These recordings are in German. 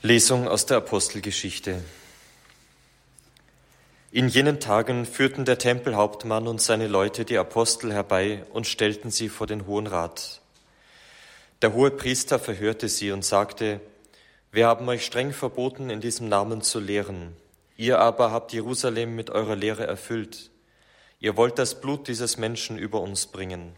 Lesung aus der Apostelgeschichte. In jenen Tagen führten der Tempelhauptmann und seine Leute die Apostel herbei und stellten sie vor den Hohen Rat. Der hohe Priester verhörte sie und sagte, Wir haben euch streng verboten, in diesem Namen zu lehren. Ihr aber habt Jerusalem mit eurer Lehre erfüllt. Ihr wollt das Blut dieses Menschen über uns bringen.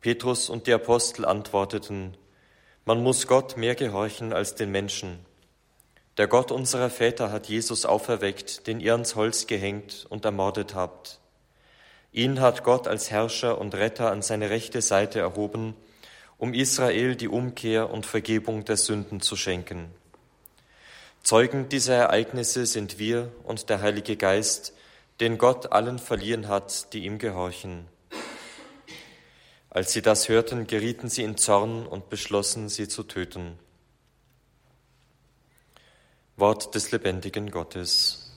Petrus und die Apostel antworteten, man muss Gott mehr gehorchen als den Menschen. Der Gott unserer Väter hat Jesus auferweckt, den ihr ans Holz gehängt und ermordet habt. Ihn hat Gott als Herrscher und Retter an seine rechte Seite erhoben, um Israel die Umkehr und Vergebung der Sünden zu schenken. Zeugen dieser Ereignisse sind wir und der Heilige Geist, den Gott allen verliehen hat, die ihm gehorchen. Als sie das hörten, gerieten sie in Zorn und beschlossen, sie zu töten. Wort des lebendigen Gottes.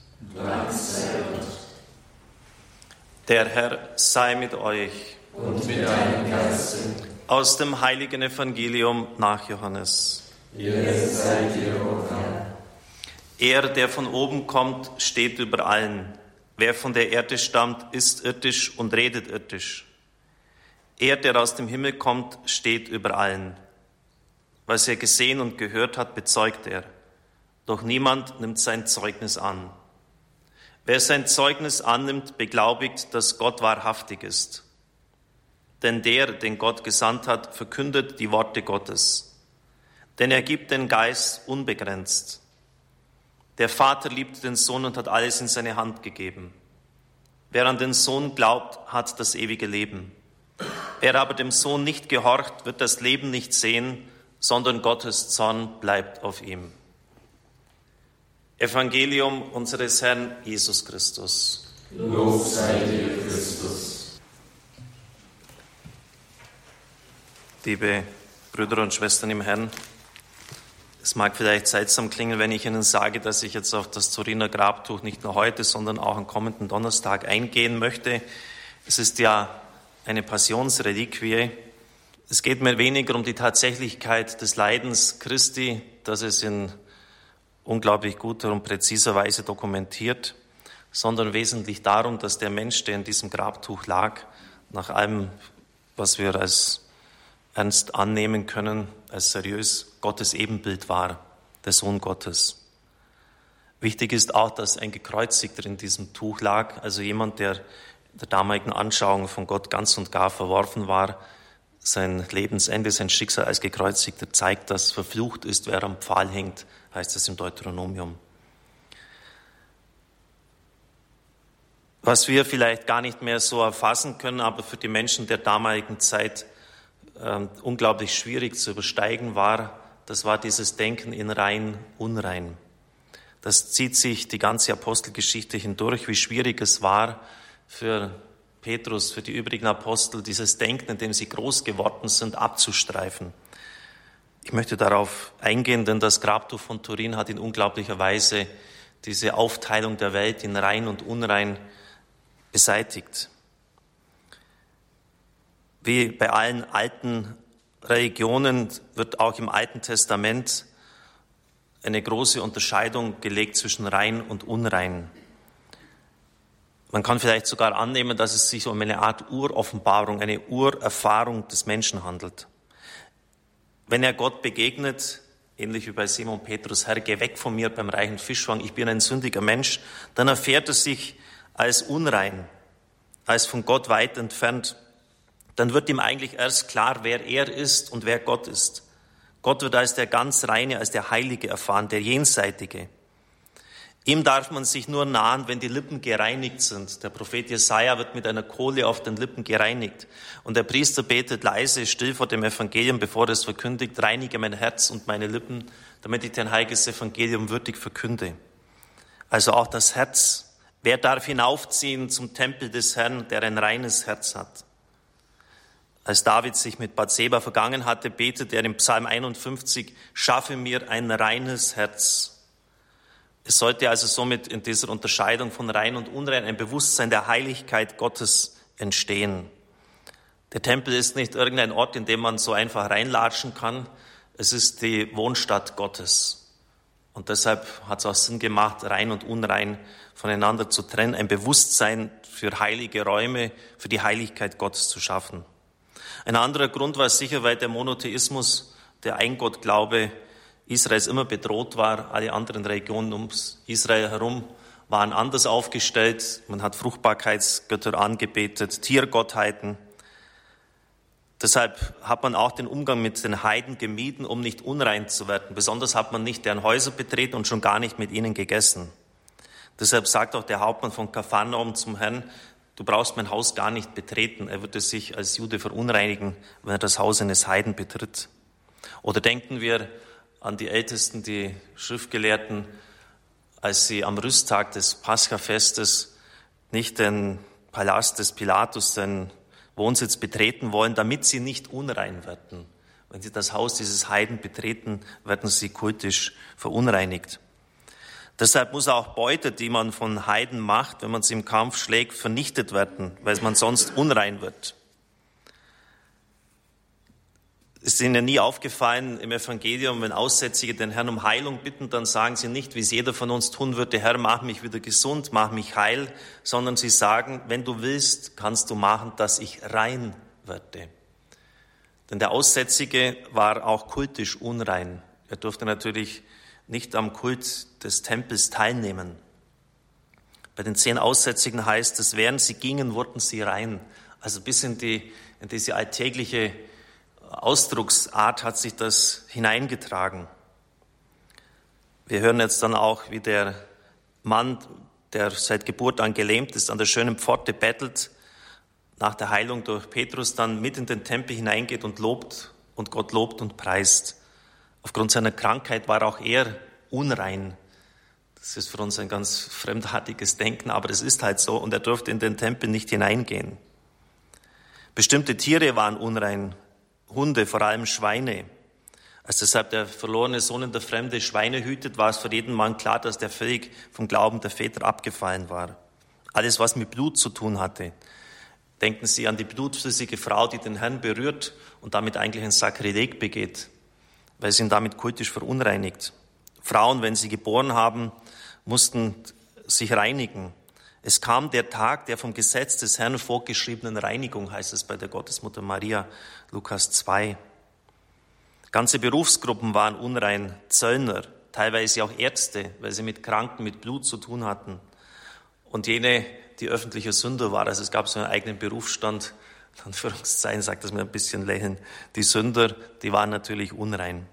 Der Herr sei mit euch. Und mit deinem Geiste. Aus dem heiligen Evangelium nach Johannes. Ehre sei dir, o Herr. Er, der von oben kommt, steht über allen. Wer von der Erde stammt, ist irdisch und redet irdisch. Er, der aus dem Himmel kommt, steht über allen. Was er gesehen und gehört hat, bezeugt er. Doch niemand nimmt sein Zeugnis an. Wer sein Zeugnis annimmt, beglaubigt, dass Gott wahrhaftig ist. Denn der, den Gott gesandt hat, verkündet die Worte Gottes. Denn er gibt den Geist unbegrenzt. Der Vater liebt den Sohn und hat alles in seine Hand gegeben. Wer an den Sohn glaubt, hat das ewige Leben. Wer aber dem Sohn nicht gehorcht, wird das Leben nicht sehen, sondern Gottes Zorn bleibt auf ihm. Evangelium unseres Herrn Jesus Christus. Lob sei dir, Christus. Liebe Brüder und Schwestern im Herrn, es mag vielleicht seltsam klingen, wenn ich Ihnen sage, dass ich jetzt auf das Turiner Grabtuch nicht nur heute, sondern auch am kommenden Donnerstag eingehen möchte. Es ist ja eine Passionsreliquie. Es geht mir weniger um die Tatsächlichkeit des Leidens Christi, das es in unglaublich guter und präziser Weise dokumentiert, sondern wesentlich darum, dass der Mensch, der in diesem Grabtuch lag, nach allem, was wir als ernst annehmen können, als seriös Gottes Ebenbild war, der Sohn Gottes. Wichtig ist auch, dass ein Gekreuzigter in diesem Tuch lag, also jemand, der der damaligen Anschauung von Gott ganz und gar verworfen war. Sein Lebensende, sein Schicksal als Gekreuzigter zeigt, dass verflucht ist, wer am Pfahl hängt, heißt es im Deuteronomium. Was wir vielleicht gar nicht mehr so erfassen können, aber für die Menschen der damaligen Zeit äh, unglaublich schwierig zu übersteigen war, das war dieses Denken in rein, unrein. Das zieht sich die ganze Apostelgeschichte hindurch, wie schwierig es war, für Petrus, für die übrigen Apostel, dieses Denken, in dem sie groß geworden sind, abzustreifen. Ich möchte darauf eingehen, denn das Grabtuch von Turin hat in unglaublicher Weise diese Aufteilung der Welt in rein und unrein beseitigt. Wie bei allen alten Religionen wird auch im Alten Testament eine große Unterscheidung gelegt zwischen rein und unrein. Man kann vielleicht sogar annehmen, dass es sich um eine Art Uroffenbarung, eine Urerfahrung des Menschen handelt. Wenn er Gott begegnet, ähnlich wie bei Simon Petrus, Herr, geh weg von mir beim reichen Fischfang, ich bin ein sündiger Mensch, dann erfährt er sich als unrein, als von Gott weit entfernt. Dann wird ihm eigentlich erst klar, wer er ist und wer Gott ist. Gott wird als der ganz Reine, als der Heilige erfahren, der Jenseitige. Ihm darf man sich nur nahen, wenn die Lippen gereinigt sind. Der Prophet Jesaja wird mit einer Kohle auf den Lippen gereinigt. Und der Priester betet leise, still vor dem Evangelium, bevor er es verkündigt, reinige mein Herz und meine Lippen, damit ich dein heiliges Evangelium würdig verkünde. Also auch das Herz. Wer darf hinaufziehen zum Tempel des Herrn, der ein reines Herz hat? Als David sich mit Bathseba vergangen hatte, betet er im Psalm 51, schaffe mir ein reines Herz es sollte also somit in dieser Unterscheidung von rein und unrein ein Bewusstsein der Heiligkeit Gottes entstehen. Der Tempel ist nicht irgendein Ort, in dem man so einfach reinlatschen kann. Es ist die Wohnstadt Gottes. Und deshalb hat es auch Sinn gemacht, rein und unrein voneinander zu trennen, ein Bewusstsein für heilige Räume, für die Heiligkeit Gottes zu schaffen. Ein anderer Grund war sicher, weil der Monotheismus, der Eingottglaube Israels immer bedroht war. Alle anderen Regionen um Israel herum waren anders aufgestellt. Man hat Fruchtbarkeitsgötter angebetet, Tiergottheiten. Deshalb hat man auch den Umgang mit den Heiden gemieden, um nicht unrein zu werden. Besonders hat man nicht deren Häuser betreten und schon gar nicht mit ihnen gegessen. Deshalb sagt auch der Hauptmann von Kapharnaum zum Herrn, du brauchst mein Haus gar nicht betreten. Er würde sich als Jude verunreinigen, wenn er das Haus eines Heiden betritt. Oder denken wir an die Ältesten, die Schriftgelehrten, als sie am Rüsttag des Paschafestes nicht den Palast des Pilatus, den Wohnsitz betreten wollen, damit sie nicht unrein werden. Wenn sie das Haus dieses Heiden betreten, werden sie kultisch verunreinigt. Deshalb muss auch Beute, die man von Heiden macht, wenn man sie im Kampf schlägt, vernichtet werden, weil man sonst unrein wird. Es ist Ihnen nie aufgefallen im Evangelium, wenn Aussätzige den Herrn um Heilung bitten, dann sagen sie nicht, wie es jeder von uns tun würde, Herr, mach mich wieder gesund, mach mich heil, sondern sie sagen, wenn du willst, kannst du machen, dass ich rein werde. Denn der Aussätzige war auch kultisch unrein. Er durfte natürlich nicht am Kult des Tempels teilnehmen. Bei den zehn Aussätzigen heißt es, während sie gingen, wurden sie rein. Also bis in, die, in diese alltägliche Ausdrucksart hat sich das hineingetragen. Wir hören jetzt dann auch, wie der Mann, der seit Geburt an gelähmt ist, an der schönen Pforte bettelt, nach der Heilung durch Petrus dann mit in den Tempel hineingeht und lobt und Gott lobt und preist. Aufgrund seiner Krankheit war auch er unrein. Das ist für uns ein ganz fremdartiges Denken, aber es ist halt so und er durfte in den Tempel nicht hineingehen. Bestimmte Tiere waren unrein. Hunde, vor allem Schweine. Als deshalb der verlorene Sohn in der Fremde Schweine hütet, war es für jeden Mann klar, dass der völlig vom Glauben der Väter abgefallen war. Alles, was mit Blut zu tun hatte. Denken Sie an die blutflüssige Frau, die den Herrn berührt und damit eigentlich ein Sakrileg begeht, weil sie ihn damit kultisch verunreinigt. Frauen, wenn sie geboren haben, mussten sich reinigen. Es kam der Tag der vom Gesetz des Herrn vorgeschriebenen Reinigung, heißt es bei der Gottesmutter Maria, Lukas 2. Ganze Berufsgruppen waren unrein, Zöllner, teilweise auch Ärzte, weil sie mit Kranken, mit Blut zu tun hatten. Und jene, die öffentliche Sünder war, also es gab so einen eigenen Berufsstand, in Anführungszeichen sagt das mir ein bisschen lächeln, die Sünder, die waren natürlich unrein.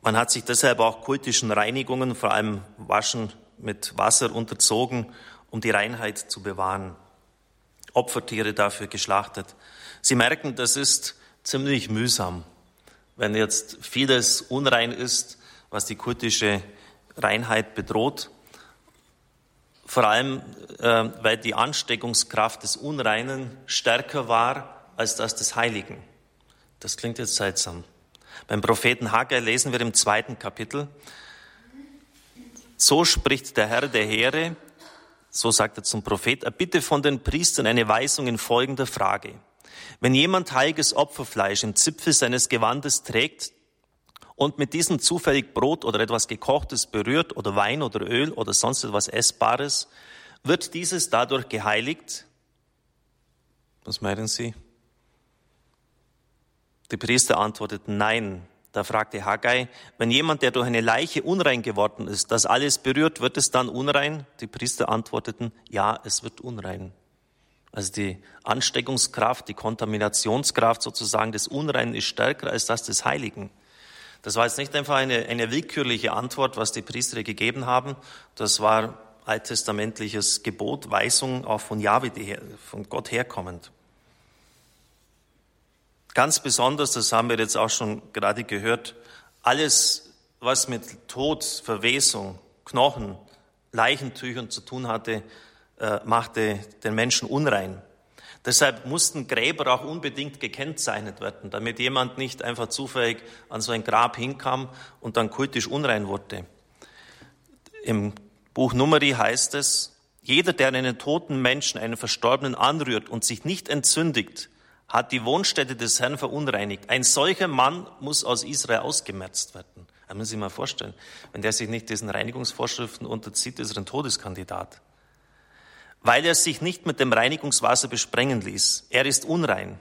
Man hat sich deshalb auch kultischen Reinigungen, vor allem Waschen mit Wasser unterzogen, um die Reinheit zu bewahren. Opfertiere dafür geschlachtet. Sie merken, das ist ziemlich mühsam, wenn jetzt vieles unrein ist, was die kultische Reinheit bedroht. Vor allem, äh, weil die Ansteckungskraft des Unreinen stärker war als das des Heiligen. Das klingt jetzt seltsam. Beim Propheten Haggai lesen wir im zweiten Kapitel, so spricht der Herr der Heere, so sagt er zum Prophet, er bitte von den Priestern eine Weisung in folgender Frage. Wenn jemand heiliges Opferfleisch im Zipfel seines Gewandes trägt und mit diesem zufällig Brot oder etwas Gekochtes berührt oder Wein oder Öl oder sonst etwas Essbares, wird dieses dadurch geheiligt? Was meinen Sie? Die Priester antworteten nein. Da fragte Haggai, wenn jemand, der durch eine Leiche unrein geworden ist, das alles berührt, wird es dann unrein? Die Priester antworteten, ja, es wird unrein. Also die Ansteckungskraft, die Kontaminationskraft sozusagen des Unreinen ist stärker als das des Heiligen. Das war jetzt nicht einfach eine, eine willkürliche Antwort, was die Priester gegeben haben. Das war alttestamentliches Gebot, Weisung auch von Jahwe, von Gott herkommend. Ganz besonders, das haben wir jetzt auch schon gerade gehört, alles, was mit Tod, Verwesung, Knochen, Leichentüchern zu tun hatte, äh, machte den Menschen unrein. Deshalb mussten Gräber auch unbedingt gekennzeichnet werden, damit jemand nicht einfach zufällig an so ein Grab hinkam und dann kultisch unrein wurde. Im Buch Numeri heißt es, jeder, der einen toten Menschen, einen Verstorbenen anrührt und sich nicht entzündigt, hat die Wohnstätte des Herrn verunreinigt. Ein solcher Mann muss aus Israel ausgemerzt werden. Das muss ich mal vorstellen. Wenn der sich nicht diesen Reinigungsvorschriften unterzieht, ist er ein Todeskandidat. Weil er sich nicht mit dem Reinigungswasser besprengen ließ. Er ist unrein.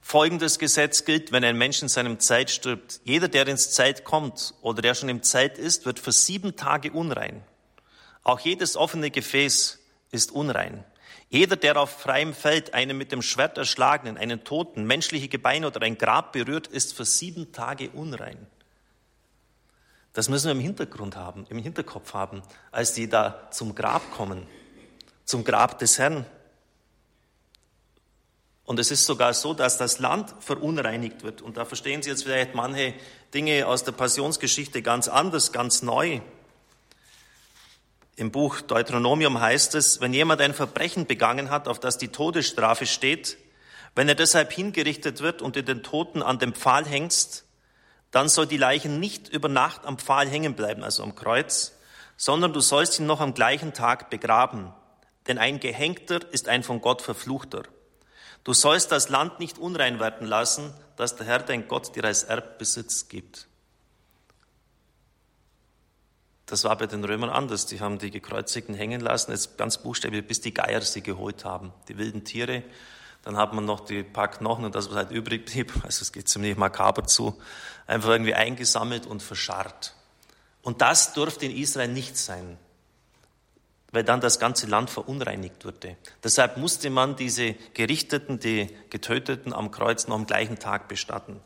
Folgendes Gesetz gilt, wenn ein Mensch in seinem Zeit stirbt. Jeder, der ins Zeit kommt oder der schon im Zeit ist, wird für sieben Tage unrein. Auch jedes offene Gefäß ist unrein. Jeder, der auf freiem Feld einen mit dem Schwert erschlagenen, einen Toten, menschliche Gebeine oder ein Grab berührt, ist für sieben Tage unrein. Das müssen wir im Hintergrund haben, im Hinterkopf haben, als die da zum Grab kommen, zum Grab des Herrn. Und es ist sogar so, dass das Land verunreinigt wird. Und da verstehen Sie jetzt vielleicht manche Dinge aus der Passionsgeschichte ganz anders, ganz neu. Im Buch Deuteronomium heißt es, wenn jemand ein Verbrechen begangen hat, auf das die Todesstrafe steht, wenn er deshalb hingerichtet wird und du den Toten an dem Pfahl hängst, dann soll die Leiche nicht über Nacht am Pfahl hängen bleiben, also am Kreuz, sondern du sollst ihn noch am gleichen Tag begraben. Denn ein Gehängter ist ein von Gott verfluchter. Du sollst das Land nicht unrein werden lassen, das der Herr dein Gott dir als Erbbesitz gibt. Das war bei den Römern anders. Die haben die Gekreuzigten hängen lassen, jetzt ganz buchstäblich, bis die Geier sie geholt haben, die wilden Tiere. Dann hat man noch die paar Knochen und das, was halt übrig blieb, also es geht ziemlich makaber zu, einfach irgendwie eingesammelt und verscharrt. Und das durfte in Israel nicht sein weil dann das ganze Land verunreinigt wurde. Deshalb musste man diese Gerichteten, die Getöteten am Kreuz noch am gleichen Tag bestatten.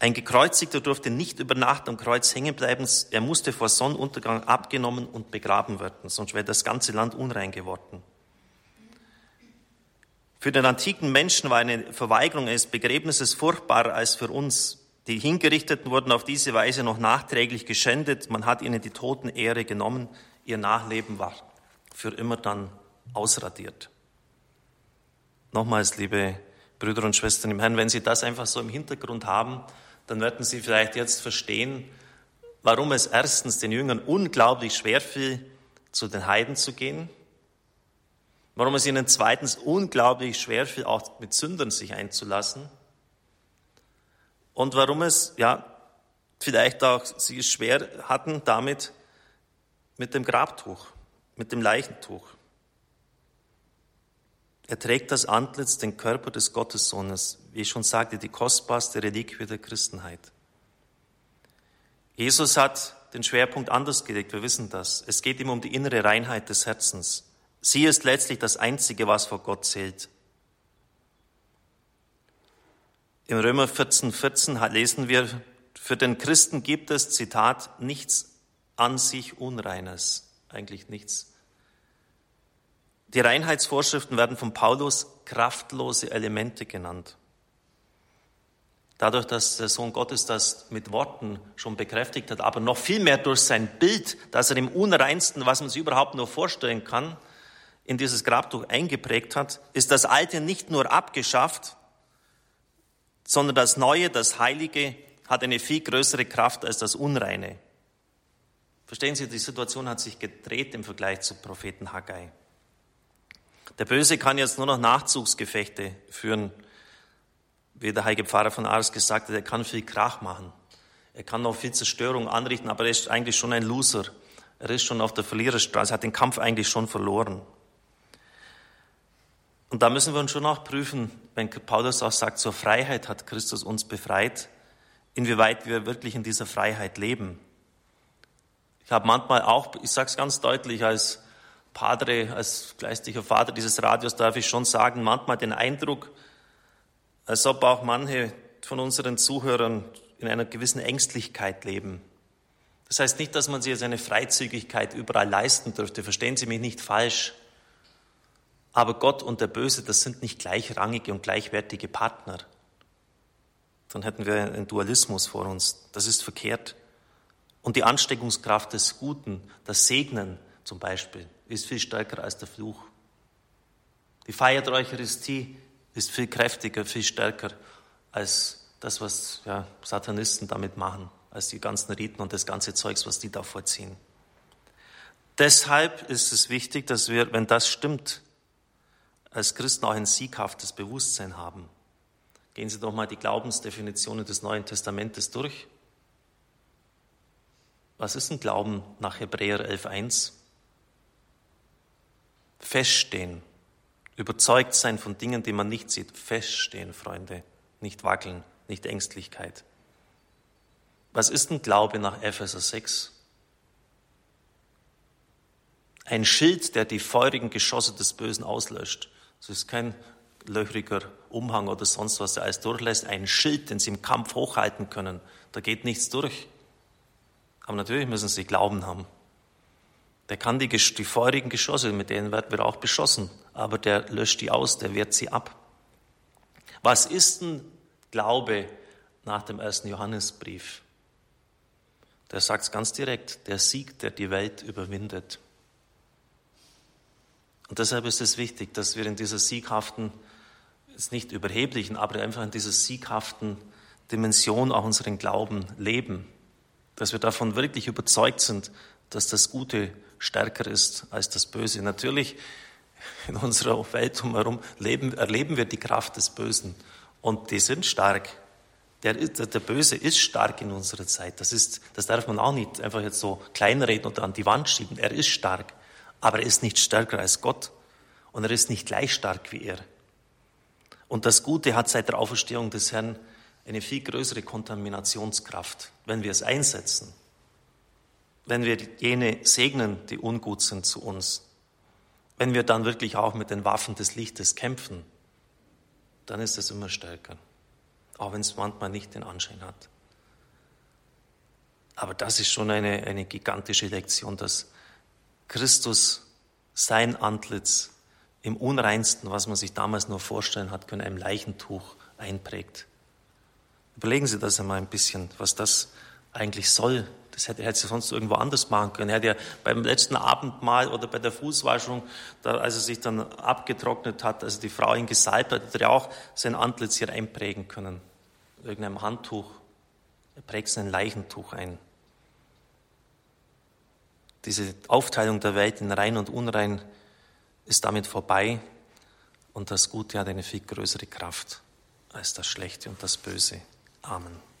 Ein Gekreuzigter durfte nicht über Nacht am Kreuz hängen bleiben, er musste vor Sonnenuntergang abgenommen und begraben werden, sonst wäre das ganze Land unrein geworden. Für den antiken Menschen war eine Verweigerung eines Begräbnisses furchtbarer als für uns. Die Hingerichteten wurden auf diese Weise noch nachträglich geschändet. Man hat ihnen die Totenehre genommen. Ihr Nachleben war für immer dann ausradiert. Nochmals, liebe Brüder und Schwestern im Herrn, wenn Sie das einfach so im Hintergrund haben, dann werden Sie vielleicht jetzt verstehen, warum es erstens den Jüngern unglaublich schwer fiel, zu den Heiden zu gehen, warum es ihnen zweitens unglaublich schwer fiel, auch mit Sündern sich einzulassen, und warum es, ja, vielleicht auch sie es schwer hatten damit mit dem Grabtuch, mit dem Leichentuch. Er trägt das Antlitz, den Körper des Gottessohnes, wie ich schon sagte, die kostbarste Reliquie der Christenheit. Jesus hat den Schwerpunkt anders gelegt, wir wissen das. Es geht ihm um die innere Reinheit des Herzens. Sie ist letztlich das Einzige, was vor Gott zählt. Im Römer 14, 14 lesen wir, für den Christen gibt es, Zitat, nichts an sich Unreines, eigentlich nichts. Die Reinheitsvorschriften werden von Paulus kraftlose Elemente genannt. Dadurch, dass der Sohn Gottes das mit Worten schon bekräftigt hat, aber noch viel mehr durch sein Bild, dass er im Unreinsten, was man sich überhaupt nur vorstellen kann, in dieses Grabtuch eingeprägt hat, ist das Alte nicht nur abgeschafft, sondern das Neue, das Heilige hat eine viel größere Kraft als das Unreine. Verstehen Sie, die Situation hat sich gedreht im Vergleich zu Propheten Haggai. Der Böse kann jetzt nur noch Nachzugsgefechte führen, wie der heilige Pfarrer von Ars gesagt hat, er kann viel Krach machen. Er kann noch viel Zerstörung anrichten, aber er ist eigentlich schon ein Loser. Er ist schon auf der Verliererstraße, hat den Kampf eigentlich schon verloren. Und da müssen wir uns schon auch prüfen, wenn Paulus auch sagt, zur Freiheit hat Christus uns befreit, inwieweit wir wirklich in dieser Freiheit leben. Ich habe manchmal auch, ich sage es ganz deutlich, als Padre, als geistlicher Vater dieses Radios darf ich schon sagen, manchmal den Eindruck, als ob auch manche von unseren Zuhörern in einer gewissen Ängstlichkeit leben. Das heißt nicht, dass man sich seine Freizügigkeit überall leisten dürfte. Verstehen Sie mich nicht falsch. Aber Gott und der Böse, das sind nicht gleichrangige und gleichwertige Partner. Dann hätten wir einen Dualismus vor uns. Das ist verkehrt. Und die Ansteckungskraft des Guten, das Segnen zum Beispiel, ist viel stärker als der Fluch. Die Feier der Eucharistie ist viel kräftiger, viel stärker als das, was ja, Satanisten damit machen, als die ganzen Riten und das ganze Zeugs, was die da vorziehen. Deshalb ist es wichtig, dass wir, wenn das stimmt, als Christen auch ein sieghaftes Bewusstsein haben. Gehen Sie doch mal die Glaubensdefinitionen des Neuen Testamentes durch. Was ist ein Glauben nach Hebräer 11.1? Feststehen, überzeugt sein von Dingen, die man nicht sieht. Feststehen, Freunde, nicht wackeln, nicht Ängstlichkeit. Was ist ein Glaube nach Epheser 6? Ein Schild, der die feurigen Geschosse des Bösen auslöscht. Es ist kein löchriger Umhang oder sonst was, der alles durchlässt. Ein Schild, den sie im Kampf hochhalten können. Da geht nichts durch. Aber natürlich müssen sie Glauben haben. Der kann die, die feurigen Geschosse, mit denen werden wir auch beschossen, aber der löscht die aus, der wehrt sie ab. Was ist ein Glaube nach dem ersten Johannesbrief? Der sagt es ganz direkt, der Sieg, der die Welt überwindet. Und deshalb ist es wichtig, dass wir in dieser sieghaften, ist nicht überheblichen, aber einfach in dieser sieghaften Dimension auch unseren Glauben leben. Dass wir davon wirklich überzeugt sind, dass das Gute stärker ist als das Böse. Natürlich, in unserer Welt drumherum leben, erleben wir die Kraft des Bösen. Und die sind stark. Der, der Böse ist stark in unserer Zeit. Das, ist, das darf man auch nicht einfach jetzt so kleinreden oder an die Wand schieben. Er ist stark. Aber er ist nicht stärker als Gott und er ist nicht gleich stark wie er. Und das Gute hat seit der Auferstehung des Herrn eine viel größere Kontaminationskraft, wenn wir es einsetzen. Wenn wir jene segnen, die ungut sind zu uns. Wenn wir dann wirklich auch mit den Waffen des Lichtes kämpfen, dann ist es immer stärker. Auch wenn es manchmal nicht den Anschein hat. Aber das ist schon eine, eine gigantische Lektion, dass Christus sein Antlitz im unreinsten, was man sich damals nur vorstellen hat können, einem Leichentuch einprägt. Überlegen Sie das einmal ein bisschen, was das eigentlich soll. Das hätte er sonst irgendwo anders machen können. Er hätte ja beim letzten Abendmahl oder bei der Fußwaschung, da, als er sich dann abgetrocknet hat, also die Frau ihn gesalbt hat, hätte er auch sein Antlitz hier einprägen können. Irgendeinem Handtuch. Er prägt sein Leichentuch ein. Diese Aufteilung der Welt in rein und unrein ist damit vorbei und das Gute hat eine viel größere Kraft als das Schlechte und das Böse. Amen.